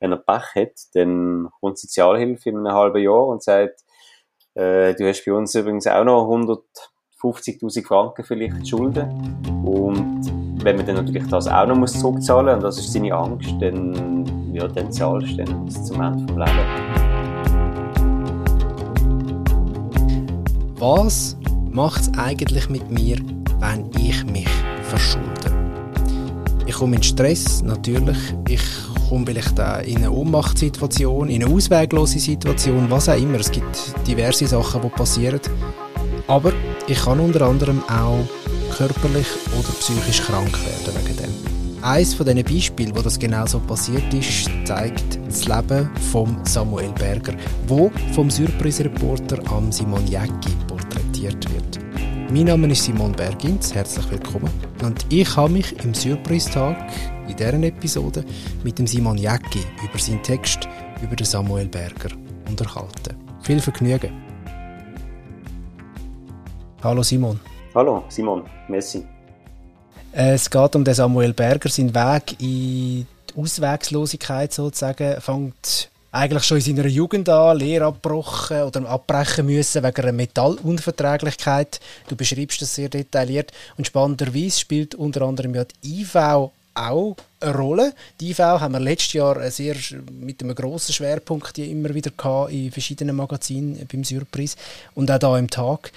Wenn er Pech hat, dann kommt Sozialhilfe in einem halben Jahr und sagt, äh, du hast bei uns übrigens auch noch 150.000 Franken vielleicht Schulden. Und wenn man dann natürlich das auch noch muss zurückzahlen und das ist seine Angst, dann, ja, dann zahlst du dann bis zum Ende des Lebens. Was macht es eigentlich mit mir, wenn ich mich verschulde? Ich komme in Stress, natürlich. Ich komme vielleicht auch in eine Ohnmachtssituation, in eine ausweglose Situation, was auch immer. Es gibt diverse Sachen, die passieren. Aber ich kann unter anderem auch körperlich oder psychisch krank werden wegen dem. Eines von diesen Beispielen, wo das genau so passiert ist, zeigt das Leben von Samuel Berger, wo vom Surprise-Reporter am Simon Jäcki porträtiert wird. Mein Name ist Simon Bergins, herzlich willkommen. Und ich habe mich im Surprise-Tag in dieser Episode mit dem Simon Jäcki über seinen Text über den Samuel Berger unterhalten. Viel Vergnügen. Hallo Simon. Hallo Simon, merci. Es geht um den Samuel Berger, sein Weg in die Auswegslosigkeit sozusagen, fängt eigentlich schon in seiner Jugend an, Lehre abgebrochen oder abbrechen müssen wegen einer Metallunverträglichkeit. Du beschreibst das sehr detailliert. Und spannenderweise spielt unter anderem ja die IV auch eine Rolle. Die IV haben wir letztes Jahr sehr mit einem grossen Schwerpunkt immer wieder in verschiedenen Magazinen beim Surprise und auch da im Tag.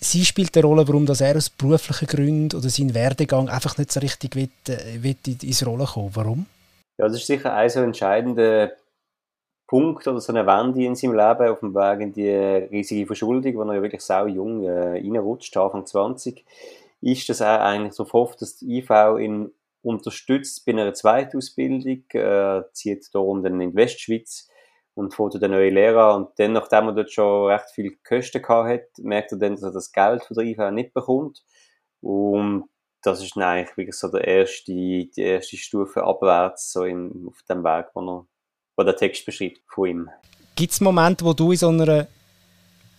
Sie spielt eine Rolle, warum dass er aus beruflichen Gründen oder sein Werdegang einfach nicht so richtig will, äh, will ins Rollen kommen. Warum? Ja, das ist sicher ein so entscheidender Punkt oder so eine Wende in seinem Leben auf dem Weg in die riesige Verschuldung, wo er ja wirklich sau jung äh, reinrutscht, Anfang 20, ist, dass er eigentlich so hofft, dass die IV ihn unterstützt bei einer Zweitausbildung, äh, zieht darum dann in die Westschweiz und fährt den neuen Lehrer und dann, nachdem er dort schon recht viel Kosten gehabt hat, merkt er dann, dass er das Geld von der IV nicht bekommt. Und das ist dann eigentlich wirklich so der erste, die erste Stufe abwärts so in, auf dem Weg, wo er wo der Text beschreibt von ihm. Gibt es Momente, wo du in so einer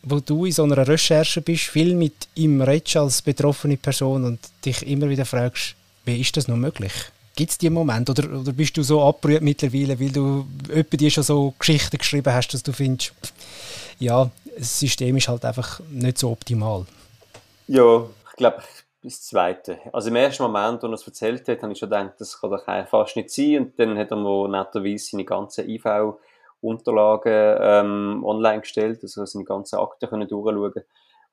wo du in so einer Recherche bist, viel mit ihm redest als betroffene Person und dich immer wieder fragst, wie ist das noch möglich? Gibt es diese Momente? Oder, oder bist du so abgerührt mittlerweile, weil du öppe dir schon so Geschichten geschrieben hast, dass du findest, ja, das System ist halt einfach nicht so optimal? Ja, ich glaube, das Zweite. Also im ersten Moment, als er es erzählt hat, habe ich schon gedacht, das kann doch fast nicht sein. Und dann hat er mir netterweise seine ganzen IV-Unterlagen ähm, online gestellt, also seine ganzen Akten können durchschauen.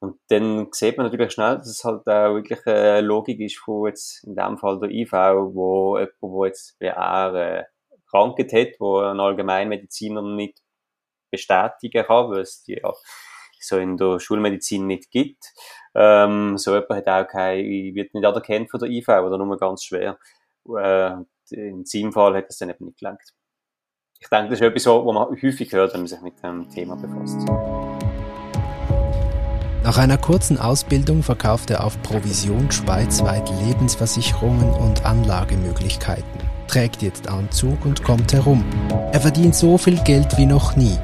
Und dann sieht man natürlich schnell, dass es halt auch wirklich eine Logik ist von jetzt in dem Fall der IV, wo jemand, der jetzt er äh, Krankheit hat, wo ein Allgemeinmediziner nicht bestätigen kann, weil es die ja so in der Schulmedizin nicht gibt. Ähm, so jemand hat auch kein, wird nicht anerkannt von der IV oder nur ganz schwer. Äh, in seinem Fall hat es dann eben nicht gelangt. Ich denke, das ist etwas, was man häufig hört, wenn man sich mit dem Thema befasst. Nach einer kurzen Ausbildung verkauft er auf Provision schweizweit Lebensversicherungen und Anlagemöglichkeiten, trägt jetzt Anzug und kommt herum. Er verdient so viel Geld wie noch nie,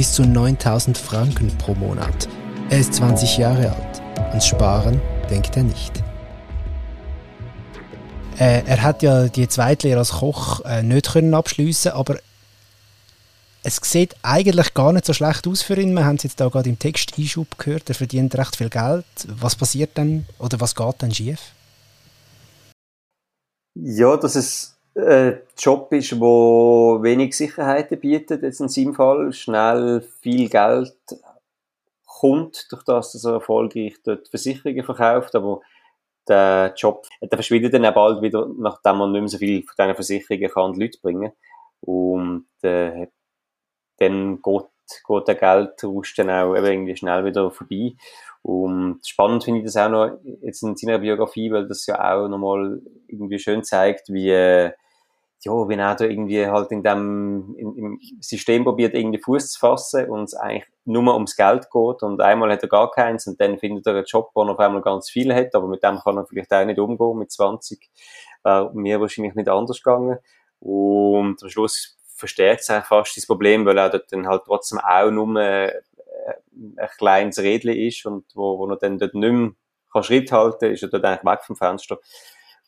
bis zu 9000 Franken pro Monat. Er ist 20 Jahre alt. Ans Sparen denkt er nicht. Äh, er hat ja die Zweitlehre als Koch äh, nicht können abschliessen, aber es sieht eigentlich gar nicht so schlecht aus für ihn. Wir haben es jetzt da gerade im Text Einschub gehört. Er verdient recht viel Geld. Was passiert dann oder was geht dann schief? Ja, dass es ein Job ist, wo wenig Sicherheiten bietet, jetzt in seinem Fall. Schnell viel Geld kommt, durch das, dass er erfolgreich dort Versicherungen verkauft, aber der Job, der verschwindet dann auch bald wieder, nachdem man nicht mehr so viel von diesen Versicherungen kann die Leute bringen und äh, dann geht, geht der Geldrausch dann auch irgendwie schnell wieder vorbei und spannend finde ich das auch noch jetzt in seiner Biografie, weil das ja auch nochmal irgendwie schön zeigt, wie äh, ja, wenn er da irgendwie halt in dem in, im System probiert, irgendwie Fuß zu fassen und es eigentlich nur ums Geld geht und einmal hat er gar keins und dann findet er einen Job, wo er auf einmal ganz viel hat, aber mit dem kann er vielleicht auch nicht umgehen, mit 20 wäre mir wahrscheinlich nicht anders gegangen. Und am Schluss verstärkt es eigentlich fast das Problem, weil er dort dann halt trotzdem auch nur äh, ein kleines Rädchen ist und wo, wo er dann dort nicht mehr kann Schritt halten ist er dort eigentlich weg vom Fenster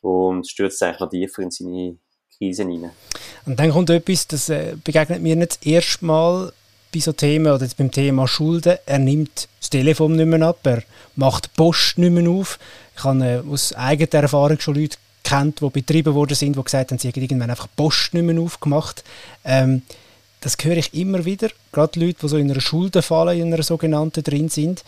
und stürzt eigentlich noch tiefer in seine Krise rein. Und dann kommt etwas, das äh, begegnet mir nicht das erste Mal bei so Themen oder jetzt beim Thema Schulden. Er nimmt das Telefon nicht mehr ab, er macht Post nicht mehr auf. Ich habe äh, aus eigener Erfahrung schon Leute kennt, die betrieben worden sind, die gesagt haben, sie hätten irgendwann einfach Post nicht mehr aufgemacht. Ähm, das höre ich immer wieder, gerade Leute, die so in einer Schuldenfalle, in einer sogenannten drin sind.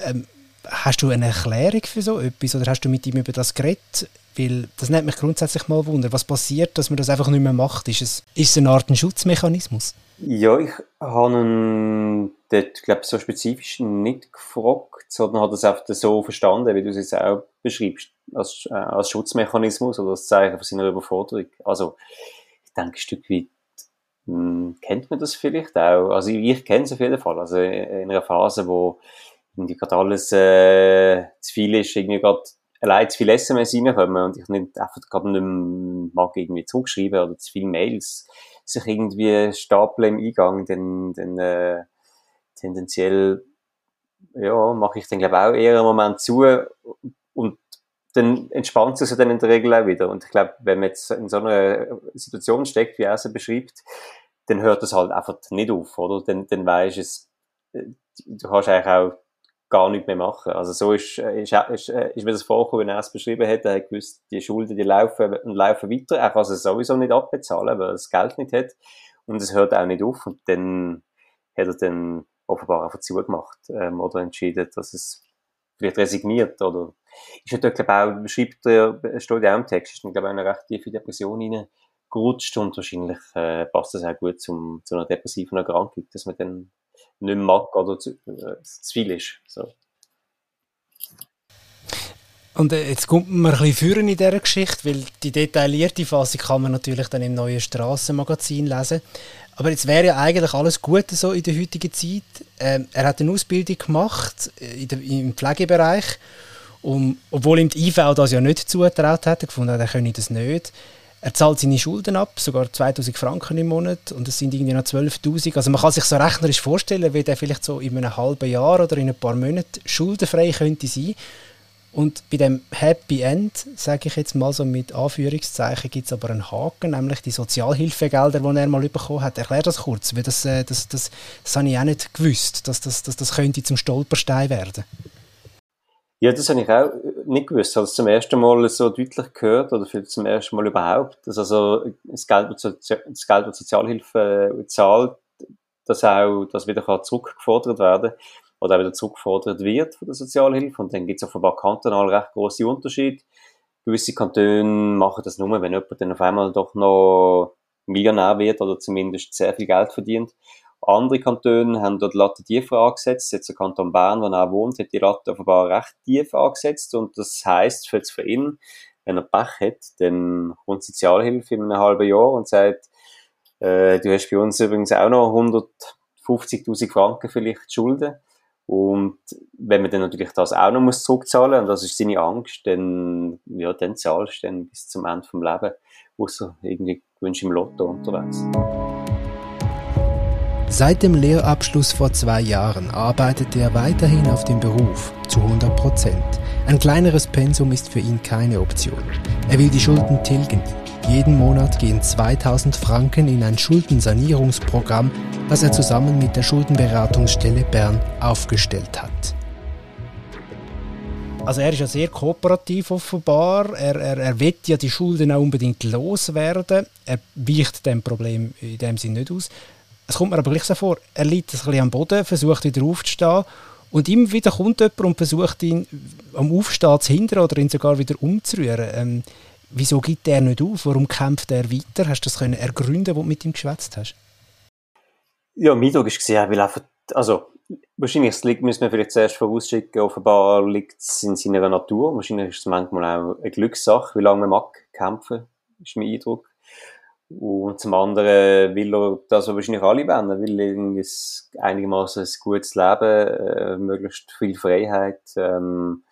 Ähm, hast du eine Erklärung für so etwas oder hast du mit ihm über das geredet? Weil das nimmt mich grundsätzlich mal wunder. Was passiert, dass man das einfach nicht mehr macht? Ist es, ist es eine Art Schutzmechanismus? Ja, ich habe ihn dort, glaube so spezifisch nicht gefragt, sondern hat es einfach so verstanden, wie du es jetzt auch beschreibst, als, äh, als Schutzmechanismus oder als Zeichen von seiner Überforderung. Also, ich denke, ein Stück weit mh, hm, kennt man das vielleicht auch. Also, ich, ich kenne es auf jeden Fall. Also, in einer Phase, wo irgendwie gerade alles äh, zu viel ist, irgendwie gerade allein zu viele SMS reinkommen und ich nicht einfach gerade nicht mehr mag irgendwie zurückschreiben oder zu viele Mails sich irgendwie stapeln im Eingang, dann, dann äh, tendenziell ja, mache ich dann glaube auch eher einen Moment zu und dann entspannt es sich dann in der Regel auch wieder. Und ich glaube, wenn man jetzt in so einer Situation steckt, wie er sie beschreibt, dann hört es halt einfach nicht auf, oder? Dann, dann weisst es, äh, du kannst eigentlich auch gar nicht mehr machen. Also so ist, äh, ist, ist, äh, ist mir das vorgekommen, wenn er es beschrieben hat, er hat gewusst, die Schulden, die laufen und laufen weiter. Er kann es sowieso nicht abbezahlen, weil er das Geld nicht hat. Und es hört auch nicht auf. Und dann hat er dann offenbar einfach zugemacht, ähm, oder entschieden, dass es vielleicht resigniert, oder ist natürlich, glaube auch, beschreibt er, steht auch im Text, ist glaube ich, eine recht tiefe Depression reingerutscht und wahrscheinlich äh, passt das auch gut zum, zu einer depressiven Erkrankung, dass man dann nicht mehr mag oder zu, äh, zu viel ist. So. Und äh, jetzt kommt man ein bisschen führen in dieser Geschichte, weil die detaillierte Fassung kann man natürlich dann im neuen Strassenmagazin lesen. Aber jetzt wäre ja eigentlich alles gut so in der heutigen Zeit. Ähm, er hat eine Ausbildung gemacht äh, der, im Pflegebereich, um, obwohl ihm die IV das ja nicht zugetraut hat, er gefunden hat, er könne das nicht. Er zahlt seine Schulden ab, sogar 2000 Franken im Monat und es sind irgendwie noch 12.000. Also man kann sich so rechnerisch vorstellen, wie der vielleicht so in einem halben Jahr oder in ein paar Monaten schuldenfrei könnte sein. Und bei dem Happy End, sage ich jetzt mal so mit Anführungszeichen, gibt es aber einen Haken, nämlich die Sozialhilfegelder, die er mal bekommen hat. Erklär das kurz, weil das, äh, das, das, das habe ich auch nicht gewusst, dass das, das, das könnte zum Stolperstein werden. Ja, das habe ich auch nicht gewusst. Habe es zum ersten Mal so deutlich gehört, oder vielleicht zum ersten Mal überhaupt, dass also das Geld, das, das Geld, das Sozialhilfe äh, zahlt, dass auch das wieder zurückgefordert werden kann oder auch wieder zurückgefordert wird von der Sozialhilfe. Und dann gibt es offenbar kantonal recht große Unterschiede. Gewisse Kantone machen das nur, wenn jemand dann auf einmal doch noch Millionär wird oder zumindest sehr viel Geld verdient. Andere Kantone haben dort die Latte tiefer angesetzt. Jetzt der Kanton Bern, wo er auch wohnt, hat die Latte offenbar recht tief angesetzt. Und das heisst für, für ihn, wenn er Pech hat, dann kommt Sozialhilfe in einem halben Jahr und sagt, äh, du hast bei uns übrigens auch noch 150.000 Franken vielleicht Schulden. Und wenn man dann natürlich das auch noch muss zurückzahlen, und das ist seine Angst, dann, ja, dann zahlst du dann bis zum Ende vom Leben, außer irgendwie gewünscht im Lotto unterwegs. Seit dem Lehrabschluss vor zwei Jahren arbeitet er weiterhin auf dem Beruf, zu 100 Prozent. Ein kleineres Pensum ist für ihn keine Option. Er will die Schulden tilgen. Jeden Monat gehen 2000 Franken in ein Schuldensanierungsprogramm, das er zusammen mit der Schuldenberatungsstelle Bern aufgestellt hat. Also er ist ja sehr kooperativ offenbar. Er, er, er will ja die Schulden auch unbedingt loswerden. Er weicht dem Problem in dem Sinne nicht aus. Es kommt mir aber gleich so vor, er liegt ein bisschen am Boden, versucht wieder aufzustehen und immer wieder kommt jemand und versucht ihn am Aufstehen zu hindern oder ihn sogar wieder umzurühren. Ähm, wieso gibt er nicht auf? Warum kämpft er weiter? Hast du das können ergründen, wo du mit ihm geschwätzt hast? Ja, mein Eindruck war, will einfach, also wahrscheinlich liegt, müssen wir vielleicht zuerst vorausschicken, offenbar liegt es in seiner Natur. Wahrscheinlich ist es manchmal auch eine Glückssache, wie lange man mag kämpfen, ist mein Eindruck. Und zum anderen will er das wahrscheinlich alle. Er will irgendwie einigermaßen ein gutes Leben, äh, möglichst viel Freiheit, ähm,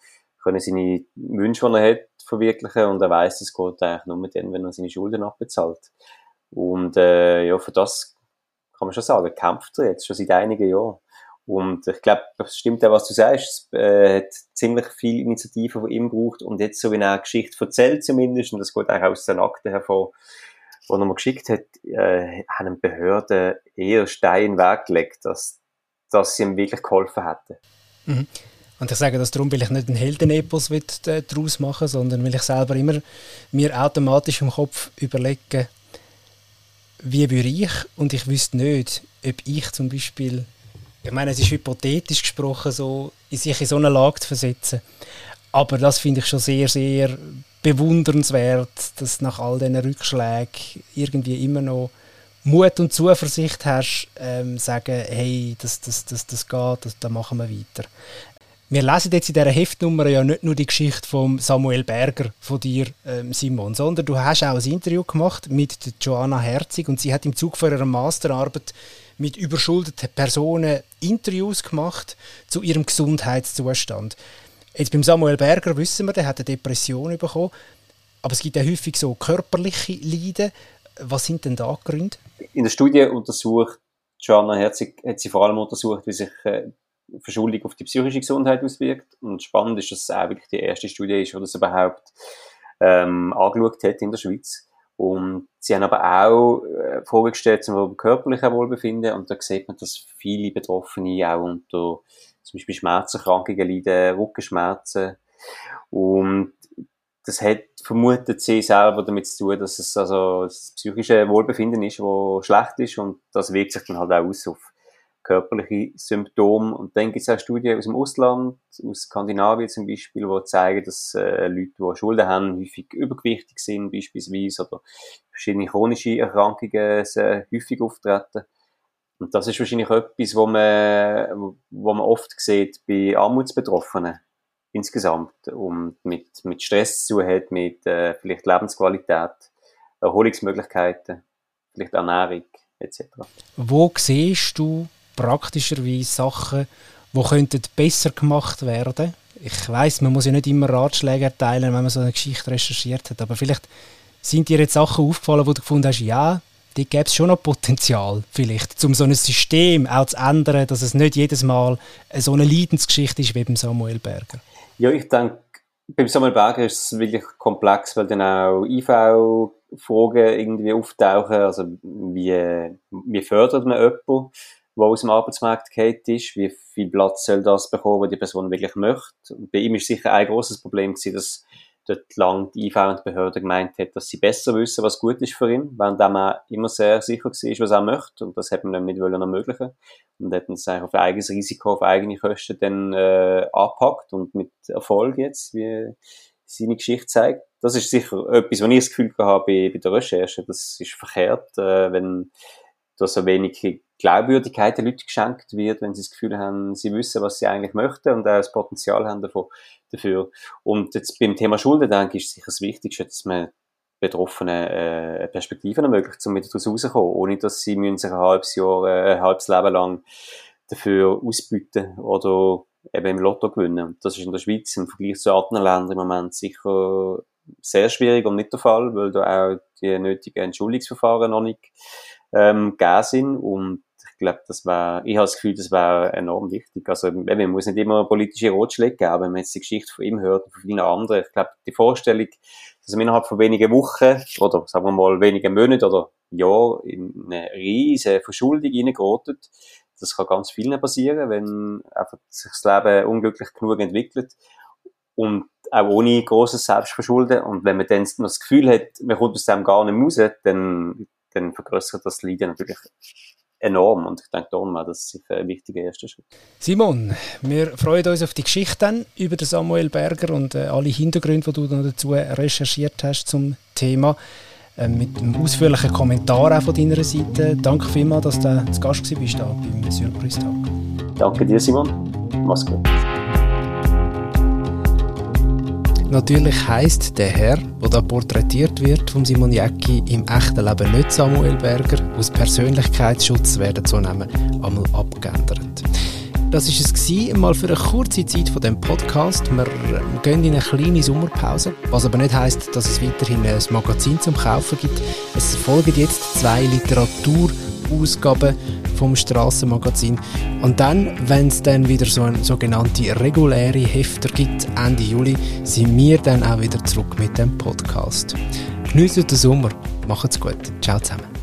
können seine Wünsche, die er hat, verwirklichen und er weiß, es geht eigentlich nur mit denen, wenn er seine Schulden abbezahlt. Und äh, ja, für das kann man schon sagen, kämpft er jetzt schon seit einigen Jahren. Und ich glaube, das stimmt auch, was du sagst. Es äh, hat ziemlich viel Initiative von ihm gebraucht und jetzt, so wie er eine Geschichte erzählt zumindest, und das geht auch aus den Akten hervor, die er mir geschickt hat, äh, haben Behörden eher Steine in den Weg gelegt, dass, dass sie ihm wirklich geholfen hätten. Mhm. Und ich sage das darum, weil ich nicht einen Heldenepos äh, daraus machen sondern weil ich selber immer mir automatisch im Kopf überlege, wie würde ich, und ich wüsste nicht, ob ich zum Beispiel, ich meine, es ist hypothetisch gesprochen, so, sich in so eine Lage zu versetzen. Aber das finde ich schon sehr, sehr bewundernswert, dass nach all diesen Rückschlägen irgendwie immer noch Mut und Zuversicht hast, ähm, sagen, hey, das, das, das, das geht, das, da machen wir weiter. Wir lesen jetzt in dieser Heftnummer ja nicht nur die Geschichte von Samuel Berger von dir, ähm, Simon, sondern du hast auch ein Interview gemacht mit Joanna Herzig und sie hat im Zug von ihrer Masterarbeit mit überschuldeten Personen Interviews gemacht zu ihrem Gesundheitszustand. Jetzt beim Samuel Berger wissen wir, der hat eine Depression bekommen, aber es gibt ja häufig so körperliche Leiden. Was sind denn da Gründe? In der Studie untersucht Joanna Herzig hat sie vor allem untersucht, wie sich äh, Verschuldung auf die psychische Gesundheit auswirkt. Und spannend ist, dass es wirklich die erste Studie ist, die das überhaupt ähm, angeschaut hat in der Schweiz. Und sie haben aber auch äh, vorgestellt zum körperlichen Wohlbefinden und da sieht man, dass viele Betroffene auch unter zum Beispiel Schmerzerkrankungen leiden, Rückenschmerzen. Und das hat vermutet sie selber damit zu tun, dass es also das psychische Wohlbefinden ist, wo schlecht ist und das wirkt sich dann halt auch aus auf körperliche Symptome. Und dann gibt es auch Studien aus dem Ausland, aus Skandinavien zum Beispiel, die zeigen, dass äh, Leute, die Schulden haben, häufig übergewichtig sind beispielsweise oder verschiedene chronische Erkrankungen sehr häufig auftreten. Und das ist wahrscheinlich etwas, wo man, wo man oft sieht bei Armutsbetroffenen insgesamt und mit, mit Stress zu hat, mit äh, vielleicht Lebensqualität, Erholungsmöglichkeiten, vielleicht Ernährung etc. Wo siehst du praktischerweise Sachen, die könnten besser gemacht werden. Ich weiß, man muss ja nicht immer Ratschläge erteilen, wenn man so eine Geschichte recherchiert hat, aber vielleicht sind dir jetzt Sachen aufgefallen, wo du gefunden hast, ja, die gäbe es schon noch Potenzial, vielleicht, um so ein System auch zu ändern, dass es nicht jedes Mal so eine Leidensgeschichte ist wie beim Samuel Berger. Ja, ich denke, beim Samuel Berger ist es wirklich komplex, weil dann auch IV-Fragen irgendwie auftauchen, also wie, wie fördert man jemanden? der aus dem Arbeitsmarkt geht ist, wie viel Platz soll das bekommen, was die Person wirklich möchte. Und bei ihm ist sicher ein großes Problem dass dort lang die IV und die Behörde gemeint hat, dass sie besser wissen, was gut ist für ihn, während er immer sehr sicher war, was er möchte. Und das hat man dann nicht wollen ermöglichen. Und hat eigentlich auf eigenes Risiko, auf eigene Kosten dann äh, abpackt und mit Erfolg jetzt, wie seine Geschichte zeigt. Das ist sicher etwas, was ich das Gefühl habe bei, bei der Recherche. Das ist verkehrt, äh, wenn da so wenig Glaubwürdigkeit den Leuten geschenkt wird, wenn sie das Gefühl haben, sie wissen, was sie eigentlich möchten und auch das Potenzial haben davon, dafür. Und jetzt beim Thema Schulden, denke ich, ist sicher das Wichtigste, dass man Betroffenen äh, Perspektiven ermöglicht, um wieder daraus rauszukommen, ohne dass sie müssen sich ein halbes Jahr, äh, ein halbes Leben lang dafür ausbieten oder eben im Lotto gewinnen. Und das ist in der Schweiz im Vergleich zu anderen Ländern im Moment sicher sehr schwierig und nicht der Fall, weil da auch die nötigen Entschuldigungsverfahren noch nicht ähm, gegeben sind und glaube, das war, ich habe das Gefühl, das war enorm wichtig. Also, man muss nicht immer politische Ratschläge geben, wenn man jetzt die Geschichte von ihm hört und von vielen anderen. Ich glaube, die Vorstellung, dass man innerhalb von wenigen Wochen oder sagen wir mal wenigen Monaten oder Jahren in eine riesige Verschuldung reingerotet, das kann ganz vielen passieren, wenn sich das Leben unglücklich genug entwickelt und auch ohne großes Selbstverschulden. Und wenn man dann noch das Gefühl hat, man kommt aus dem gar nicht raus, dann, dann vergrößert das Leiden natürlich enorm und ich denke darum auch, das ist ein wichtiger erster Schritt. Simon, wir freuen uns auf die Geschichte über den Samuel Berger und äh, alle Hintergründe, die du noch dazu recherchiert hast zum Thema. Äh, mit einem ausführlichen Kommentar auch von deiner Seite. Danke vielmals, dass du zu Gast warst da beim Surprise-Tag. Danke dir, Simon. Mach's gut. Natürlich heißt der Herr, der da porträtiert wird von Simon Jäcki, im echten Leben nicht Samuel Berger. Aus Persönlichkeitsschutz werden so Namen einmal abgeändert. Das war es mal für eine kurze Zeit von dem Podcast. Wir gehen in eine kleine Sommerpause, was aber nicht heißt, dass es weiterhin ein Magazin zum Kaufen gibt. Es folgen jetzt zwei Literatur-Ausgaben vom Strassenmagazin. Und dann, wenn es dann wieder so eine sogenannte reguläre Hefter gibt, Ende Juli, sind wir dann auch wieder zurück mit dem Podcast. Geniessen den Sommer! Macht's gut. Ciao zusammen.